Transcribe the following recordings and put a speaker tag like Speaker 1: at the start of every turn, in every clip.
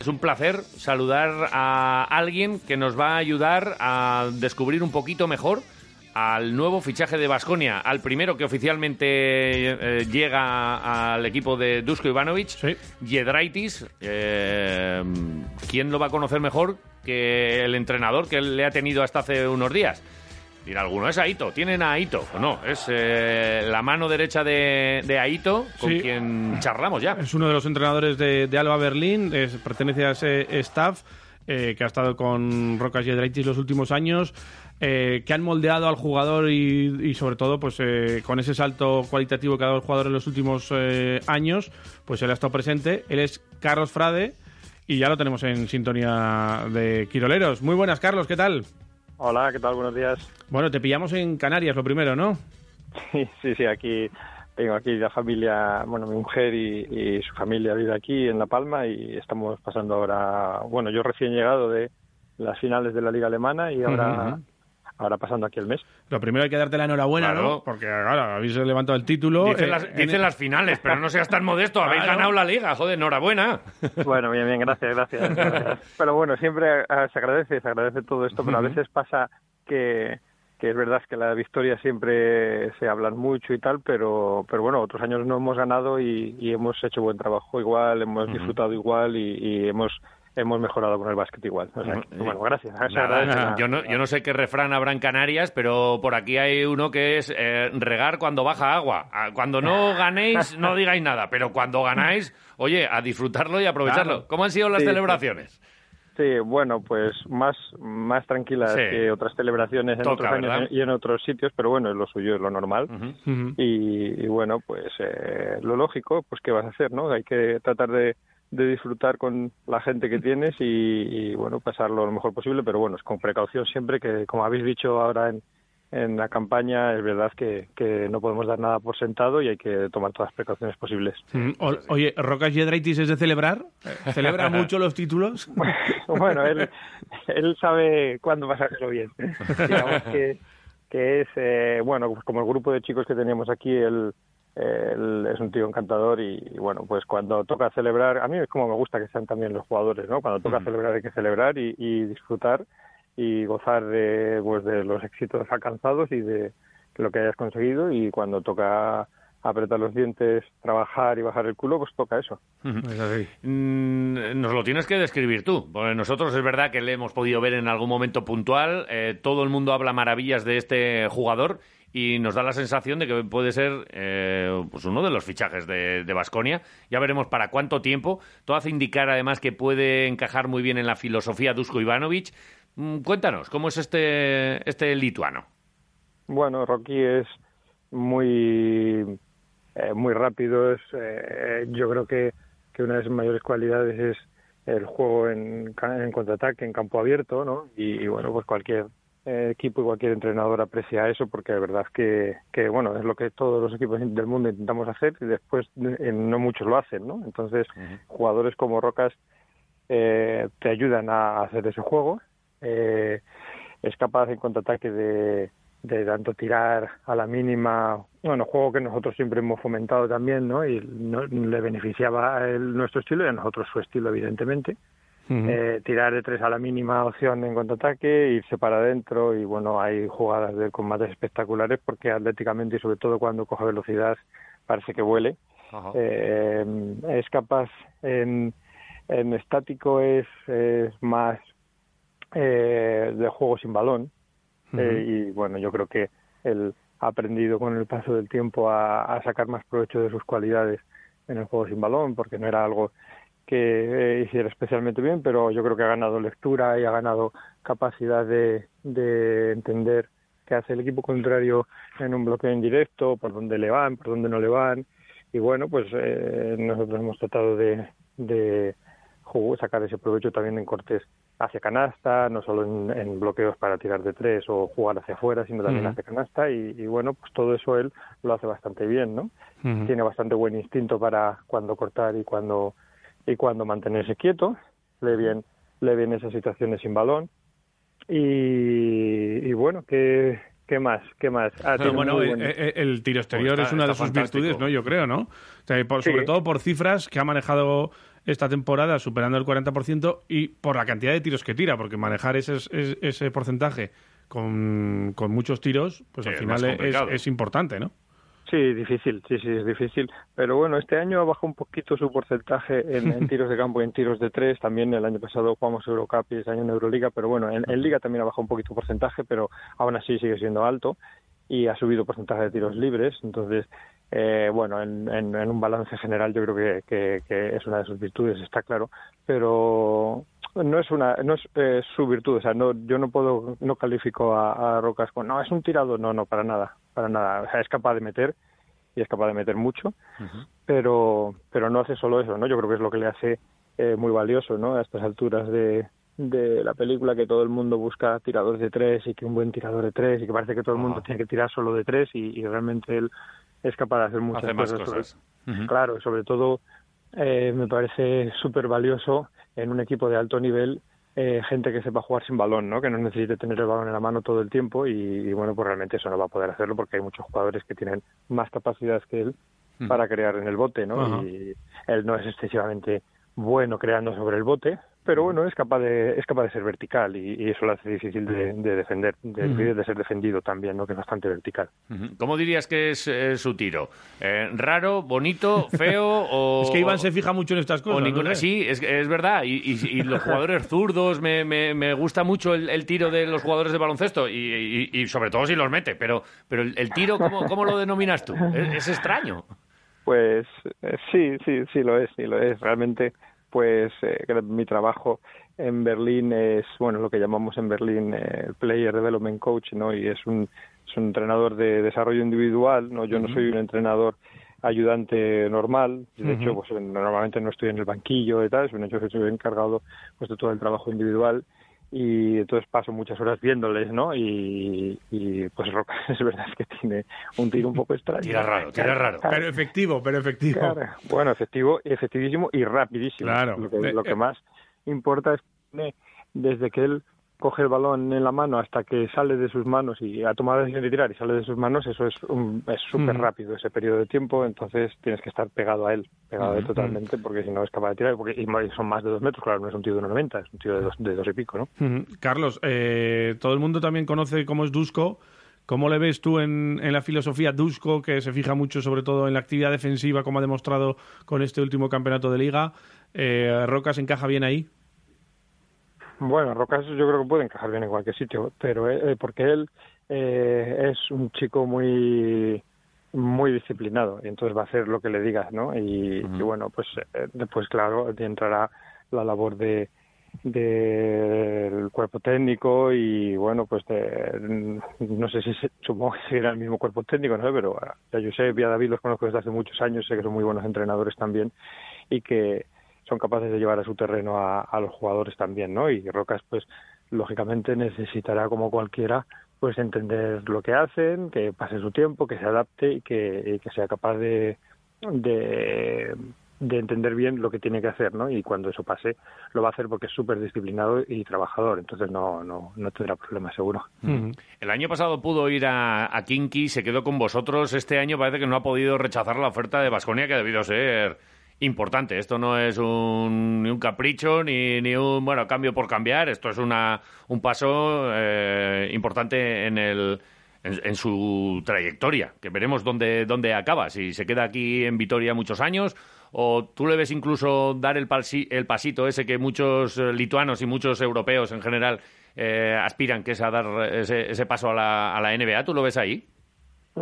Speaker 1: Es un placer saludar a alguien que nos va a ayudar a descubrir un poquito mejor al nuevo fichaje de Basconia, al primero que oficialmente eh, llega al equipo de Dusko Ivanovic,
Speaker 2: Sí.
Speaker 1: Yedraitis. Eh, ¿Quién lo va a conocer mejor que el entrenador que le ha tenido hasta hace unos días? Alguno, es Aito, tienen a Aito. Pues no, es eh, la mano derecha de, de Aito con
Speaker 2: Sí.
Speaker 1: quien charlamos ya.
Speaker 2: Es uno de los entrenadores de, de Alba Berlín, es- pertenece a ese staff eh, que ha estado con Rocas Yedraitis los últimos años, eh, que han moldeado al jugador y, y sobre todo pues eh, con ese salto cualitativo que ha dado el jugador en los últimos eh, años, pues él ha estado presente. Él es Carlos Frade y ya lo tenemos en sintonía de Quiroleros. Muy buenas, Carlos, ¿qué tal?
Speaker 3: Hola, ¿qué tal? Buenos días.
Speaker 2: Bueno, te pillamos en Canarias lo primero, ¿no?
Speaker 3: Sí, sí, sí, aquí tengo aquí la familia, bueno, mi mujer y, y su familia vive aquí en La Palma y estamos pasando ahora, bueno, yo recién llegado de las finales de la Liga Alemana y ahora. Ahora pasando aquí el mes.
Speaker 2: Lo primero hay que darte la enhorabuena,
Speaker 1: Claro.
Speaker 2: ¿no? Porque, claro, habéis levantado el título.
Speaker 1: Dicen,
Speaker 2: eh,
Speaker 1: las,
Speaker 2: en-
Speaker 1: dicen las finales, pero no seas tan modesto. Habéis
Speaker 2: Claro.
Speaker 1: ganado la liga, joder, enhorabuena.
Speaker 3: Bueno, bien, bien, gracias, gracias. gracias. Pero bueno, siempre ah, se agradece, se agradece todo esto, pero a veces pasa que, que es verdad que la victoria siempre se hablan mucho y tal, pero, pero bueno, otros años no hemos ganado y, y hemos hecho buen trabajo igual, hemos disfrutado igual y, y hemos hemos mejorado con el básquet igual. O sea, que,
Speaker 1: Ujú.
Speaker 3: bueno, gracias.
Speaker 1: Nada, yo, no, yo no sé qué refrán habrá en Canarias, pero por aquí hay uno que es eh, regar cuando baja agua. Ah, Cuando no ganéis, no digáis nada, pero cuando ganáis, oye, a disfrutarlo y aprovecharlo.
Speaker 2: Claro.
Speaker 1: ¿Cómo han sido las
Speaker 3: Sí,
Speaker 1: celebraciones?
Speaker 3: Sí, bueno, pues más, más tranquilas
Speaker 1: Sí.
Speaker 3: que otras celebraciones en
Speaker 1: Toca,
Speaker 3: otros años
Speaker 1: ¿verdad?
Speaker 3: y en otros sitios, pero bueno, es lo suyo, es lo normal. Y, y bueno pues eh, lo lógico pues qué vas a hacer no hay que tratar de, de disfrutar con la gente que tienes y, y, bueno pasarlo lo mejor posible pero bueno es con precaución siempre que como habéis dicho ahora en, en la campaña es verdad que, que no podemos dar nada por sentado y hay que tomar todas las precauciones posibles
Speaker 2: Mm, o- Oye, ¿Rocas Yedraitis es de celebrar? ¿Celebra mucho los títulos?
Speaker 3: bueno él él sabe cuándo pasarlo bien digamos que que es eh, bueno pues como el grupo de chicos que teníamos aquí él él es un tío encantador y, y, bueno pues cuando toca celebrar a mí es como me gusta que sean también los jugadores no cuando toca celebrar hay que celebrar y, y disfrutar y gozar de pues de los éxitos alcanzados y de lo que hayas conseguido y cuando toca apretar los dientes trabajar y bajar el culo pues toca eso.
Speaker 2: Es así.
Speaker 1: Mm, Nos lo tienes que describir tú, porque nosotros es verdad que le hemos podido ver en algún momento puntual, eh, todo el mundo habla maravillas de este jugador y nos da la sensación de que puede ser eh, pues uno de los fichajes de Basconia. Ya veremos para cuánto tiempo. Todo hace indicar además que puede encajar muy bien en la filosofía Dusko Ivanovic. Mm, Cuéntanos, ¿cómo es este, este lituano?
Speaker 3: Bueno, Rocky es muy eh, muy rápido. Es, eh, yo creo que, que una de sus mayores cualidades es el juego en, en contraataque, en campo abierto, ¿no? Y, bueno, pues cualquier eh, equipo y cualquier entrenador aprecia eso porque de verdad que, que, bueno, es lo que todos los equipos del mundo intentamos hacer y después eh, no muchos lo hacen, ¿no? Entonces, jugadores como Rocas eh, te ayudan a hacer ese juego. Eh, es capaz en contraataque de, de tanto tirar a la mínima, bueno, juego que nosotros siempre hemos fomentado también, ¿no? Y no, le beneficiaba a él nuestro estilo y a nosotros su estilo, evidentemente. Eh, tirar de tres a la mínima opción en contraataque, irse para adentro y bueno, hay jugadas de combates espectaculares porque atléticamente y sobre todo cuando coge velocidad parece que vuele. Eh, es capaz en, en estático es, es más eh, de juego sin balón. Eh, y bueno yo creo que él ha aprendido con el paso del tiempo a, a sacar más provecho de sus cualidades en el juego sin balón porque no era algo que eh, hiciera especialmente bien pero yo creo que ha ganado lectura y ha ganado capacidad de, de entender qué hace el equipo contrario en un bloqueo en directo por dónde le van por dónde no le van. Y bueno pues eh, nosotros hemos tratado de, de sacar ese provecho también en cortes hacia canasta, no solo en, bloqueos para tirar de tres o jugar hacia afuera, sino también hacia canasta. Y, bueno, pues todo eso él lo hace bastante bien, ¿no? Tiene bastante buen instinto para cuando cortar y cuando y cuando mantenerse quieto, lee bien, lee bien esas situaciones sin balón y, y bueno, que ¿Qué más? ¿Qué más?
Speaker 2: Ah, bueno, eh, eh, el, tiro exterior pues es una de sus virtudes, ¿no? Yo creo, ¿no? Sobre todo por cifras que ha manejado esta temporada superando el 40% y por la cantidad de tiros que tira, porque manejar ese, ese, porcentaje con, con, muchos tiros, pues al final es, es, importante, ¿no?
Speaker 3: Sí, difícil, sí, sí, es difícil. Pero bueno, este año ha bajado un poquito su porcentaje en, tiros de campo y en tiros de tres. También el año pasado jugamos Eurocup y este año en Euroliga, pero bueno, en, en Liga también ha bajado un poquito porcentaje, pero aún así sigue siendo alto y ha subido porcentaje de tiros libres. Entonces, eh, bueno, en, un balance general yo creo que, es una de sus virtudes, está claro, pero no es una no es eh, su virtud, o sea, no, yo no puedo, no califico a, Rocas con, no, es un tirado, no, no, para nada, para nada, o sea, es capaz de meter y es capaz de meter mucho, pero pero no hace solo eso, ¿no? Yo creo que es lo que le hace eh, muy valioso, ¿no? A estas alturas de, de la película que todo el mundo busca tiradores de tres y que un buen tirador de tres y que parece que todo el mundo tiene que tirar solo de tres y realmente él es capaz de hacer muchas cosas. Claro, sobre todo eh, me parece súper valioso en un equipo de alto nivel eh, gente que sepa jugar sin balón, ¿no? Que no necesite tener el balón en la mano todo el tiempo y, bueno, pues realmente eso no va a poder hacerlo porque hay muchos jugadores que tienen más capacidades que él para crear en el bote, ¿no? Y él no es excesivamente bueno creando sobre el bote, pero bueno, es capaz de, es capaz de ser vertical y, eso lo hace difícil de, defender, de, ser defendido también, ¿no? que es bastante vertical.
Speaker 1: ¿Cómo dirías que es su tiro? Eh, ¿Raro, bonito, feo o...?
Speaker 2: es que Iván se fija mucho en estas cosas.
Speaker 1: Sí, es, es verdad. Y, los jugadores zurdos, me, me, gusta mucho el, tiro de los jugadores de baloncesto y, sobre todo si los mete, pero, pero el, tiro, ¿cómo, ¿cómo, lo denominas tú? Es, extraño.
Speaker 3: Pues eh, sí, sí, sí lo es, sí lo es. Realmente pues eh, mi trabajo en Berlín es, bueno, lo que llamamos en Berlín eh, Player Development Coach, ¿no? Y es un, es un entrenador de desarrollo individual, ¿no? Yo no soy un entrenador ayudante normal, de hecho, pues normalmente no estoy en el banquillo y tal, hecho que estoy encargado pues de todo el trabajo individual y entonces paso muchas horas viéndoles, ¿no? Y, pues Roca es verdad que tiene un tiro un poco extraño.
Speaker 1: Tira raro, tira raro.
Speaker 2: Pero efectivo, pero efectivo.
Speaker 3: Bueno, efectivo, efectivísimo y rapidísimo. Claro. Lo que, lo que más importa es que desde que él coge el balón en la mano hasta que sale de sus manos y ha tomado la decisión de tirar y sale de sus manos, eso es es súper rápido ese periodo de tiempo, entonces tienes que estar pegado a él, pegado a él totalmente, porque si no es capaz de tirar, porque son más de dos metros, claro, no es un tío de 1,90, es un tío de dos, de dos y pico, ¿no?
Speaker 2: Carlos, eh, todo el mundo también conoce cómo es Dusko. ¿Cómo le ves tú en, en la filosofía Dusko, que se fija mucho sobre todo en la actividad defensiva, como ha demostrado con este último campeonato de liga? Eh, ¿Rocas encaja bien ahí?
Speaker 3: Bueno, Rocas yo creo que puede encajar bien en cualquier sitio, pero eh, porque él eh, es un chico muy muy disciplinado y entonces va a hacer lo que le digas, ¿no? Y, bueno, pues eh, después, claro, entrará la labor de del cuerpo técnico y bueno pues no sé si se, supongo que será el mismo cuerpo técnico no pero ya yo sé a David los conozco desde hace muchos años sé que son muy buenos entrenadores también y que son capaces de llevar a su terreno a, los jugadores también, ¿no? Y Rocas, pues, lógicamente necesitará, como cualquiera, pues entender lo que hacen, que pase su tiempo, que se adapte y que, sea capaz de, de, entender bien lo que tiene que hacer, ¿no? Y cuando eso pase, lo va a hacer porque es súper disciplinado y trabajador, entonces no, no, no tendrá problema seguro.
Speaker 1: El año pasado pudo ir a, a Kinky, se quedó con vosotros, este año parece que no ha podido rechazar la oferta de Vasconia, que ha debido ser importante. Esto no es un, ni un capricho ni, ni un bueno cambio por cambiar. Esto es una, un paso eh, importante en el en, su trayectoria, que veremos dónde, dónde acaba, si se queda aquí en Vitoria muchos años o tú le ves incluso dar el, el pasito ese que muchos eh, lituanos y muchos europeos en general eh, aspiran, que es a dar ese, ese paso a la, a la NBA, ¿tú lo ves ahí?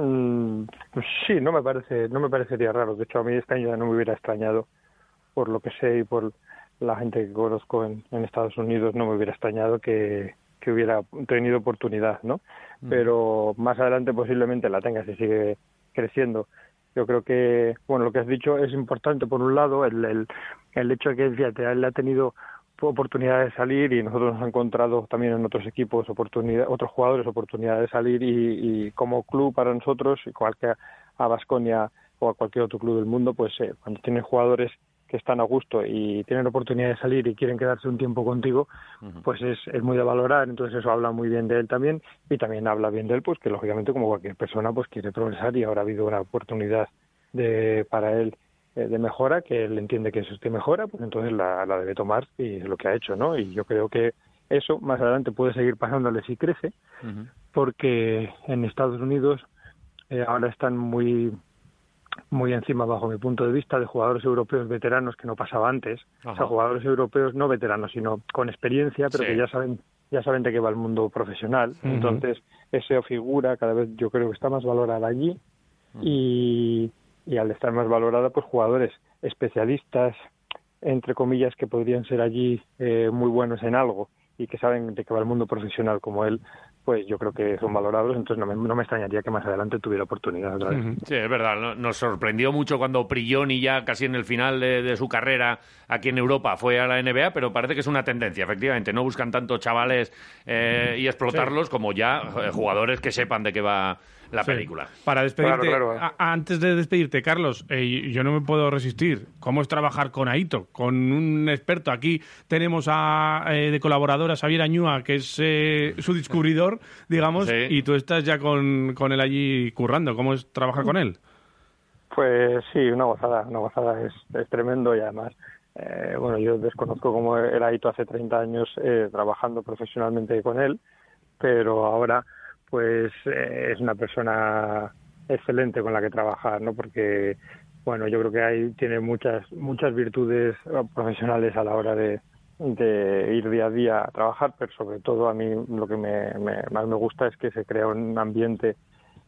Speaker 3: Mm, pues sí, no me parece, no me parecería raro. De hecho, a mí este año ya no me hubiera extrañado, por lo que sé y por la gente que conozco en, Estados Unidos, no me hubiera extrañado que, que hubiera tenido oportunidad, ¿no? Mm. Pero más adelante posiblemente la tenga si sigue creciendo. Yo creo que, bueno, lo que has dicho es importante por un lado, el, el, el hecho de que, fíjate, él ha tenido oportunidad de salir y nosotros nos hemos encontrado también en otros equipos oportunidad, otros jugadores oportunidad de salir y, como club para nosotros, igual que a Basconia o a cualquier otro club del mundo, pues eh, cuando tienes jugadores que están a gusto y tienen oportunidad de salir y quieren quedarse un tiempo contigo, pues es, es muy de valorar, entonces eso habla muy bien de él también y también habla bien de él, pues que lógicamente como cualquier persona pues quiere progresar y ahora ha habido una oportunidad de para él de mejora, que él entiende que de mejora, pues entonces la, la debe tomar y es lo que ha hecho, ¿no? Y yo creo que eso más adelante puede seguir pasándole si crece, porque en Estados Unidos eh, ahora están muy muy encima bajo mi punto de vista de jugadores europeos veteranos que no pasaba antes, o sea, jugadores europeos no veteranos, sino con experiencia, pero que ya saben ya saben de qué va el mundo profesional. Entonces, esa figura cada vez yo creo que está más valorada allí y, y al estar más valorada, pues jugadores especialistas, entre comillas, que podrían ser allí eh, muy buenos en algo y que saben de qué va el mundo profesional como él, pues yo creo que son valorados, entonces no me, no me extrañaría que más adelante tuviera oportunidad otra vez.
Speaker 1: Sí, es verdad, nos sorprendió mucho cuando Prilloni ya casi en el final de, su carrera aquí en Europa fue a la NBA, pero parece que es una tendencia, efectivamente, no buscan tanto chavales eh, y explotarlos como ya eh, jugadores que sepan de qué va la película.
Speaker 2: Para despedirte, antes de despedirte, Carlos, eh, yo no me puedo resistir. ¿Cómo es trabajar con Aito, con un experto? Aquí tenemos a, eh, de colaboradora Xavier Añúa, que es eh, su descubridor, digamos, y tú estás ya con, con él allí currando. ¿Cómo es trabajar con él?
Speaker 3: Pues sí, una gozada, una gozada, es, es tremendo y además, bueno, yo desconozco cómo era Aito hace 30 años trabajando profesionalmente con él, pero ahora pues eh, es una persona excelente con la que trabajar, ¿no? Porque, bueno, yo creo que ahí tiene muchas, muchas virtudes profesionales a la hora de, de ir día a día a trabajar, pero sobre todo a mí lo que me, más me gusta es que se crea un ambiente,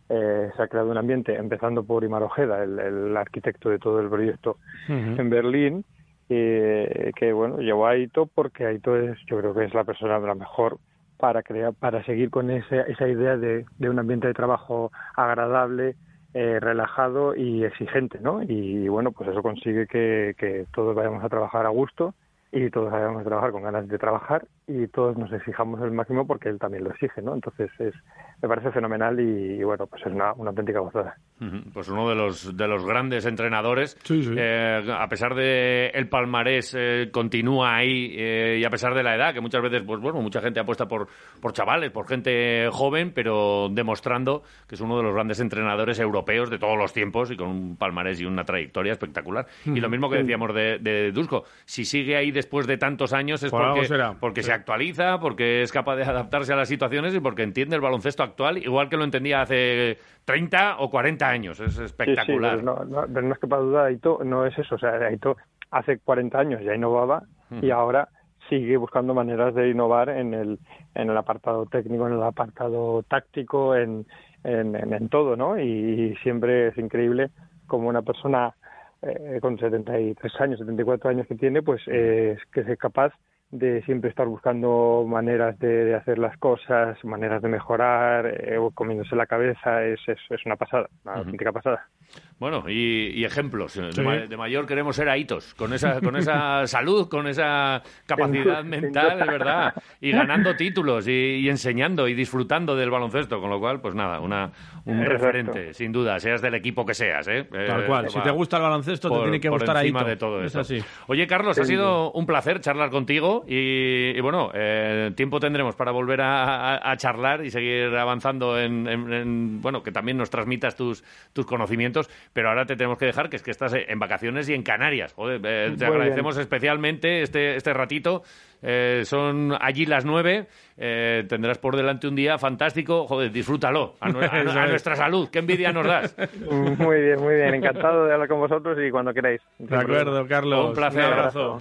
Speaker 3: eh, se ha creado un ambiente, empezando por Imar Ojeda, el, arquitecto de todo el proyecto en Berlín, eh, que bueno, llevó a Aito porque Aito es, yo creo que es la persona la mejor para crear, para seguir con esa, esa idea de, de un ambiente de trabajo agradable, eh, relajado y exigente, ¿no? Y, bueno, pues eso consigue que, que todos vayamos a trabajar a gusto y todos vayamos a trabajar con ganas de trabajar y todos nos exijamos el máximo porque él también lo exige, ¿no? Entonces es, me parece fenomenal y, bueno, pues es una, una, auténtica gozada.
Speaker 1: Pues uno de los de los grandes entrenadores, eh, a pesar de el palmarés eh, continúa ahí eh, y a pesar de la edad, que muchas veces, pues bueno, mucha gente apuesta por, por chavales, por gente joven, pero demostrando que es uno de los grandes entrenadores europeos de todos los tiempos y con un palmarés y una trayectoria espectacular. Y lo mismo que decíamos de, de Dusko, si sigue ahí después de tantos años es porque, porque se actualiza, porque es capaz de adaptarse a las situaciones y porque entiende el baloncesto actual, igual que lo entendía hace 30 o 40 años. Es espectacular.
Speaker 3: Sí, no, no, no, es que para duda, Aito no es eso. O sea, Aito hace 40 años ya innovaba y ahora sigue buscando maneras de innovar en el, en el apartado técnico, en el apartado táctico, en, en, en, todo, ¿no? Y, siempre es increíble como una persona eh, con 73 años, 74 años que tiene, pues eh, que es capaz de siempre estar buscando maneras de, hacer las cosas, maneras de mejorar, eh, comiéndose la cabeza, es, es, es una pasada, una auténtica pasada.
Speaker 1: Bueno, y, ejemplos. De, mayor queremos ser aitos, con esa, con esa salud, con esa capacidad mental, de verdad, y ganando títulos, y, enseñando, y disfrutando del baloncesto, con lo cual, pues nada, una, un referente, sin duda, seas del equipo que seas. ¿eh?
Speaker 2: Tal cual, si te gusta el baloncesto, te tiene que gustar
Speaker 1: encima de todo esto. Oye, Carlos, ha sido un placer charlar contigo, y, bueno, eh, tiempo tendremos para volver a, charlar y seguir avanzando en, en, bueno, que también nos transmitas tus, tus conocimientos pero ahora te tenemos que dejar, que es que estás en vacaciones y en Canarias. Joder, eh, te agradecemos especialmente este, este ratito. Eh, son allí las nueve. Eh, tendrás por delante un día fantástico. Joder, disfrútalo. A, nuestra salud. Qué envidia nos das.
Speaker 3: Muy bien, muy bien. Encantado de hablar con vosotros y cuando queráis.
Speaker 2: De acuerdo, Carlos.
Speaker 1: Un placer. Un abrazo.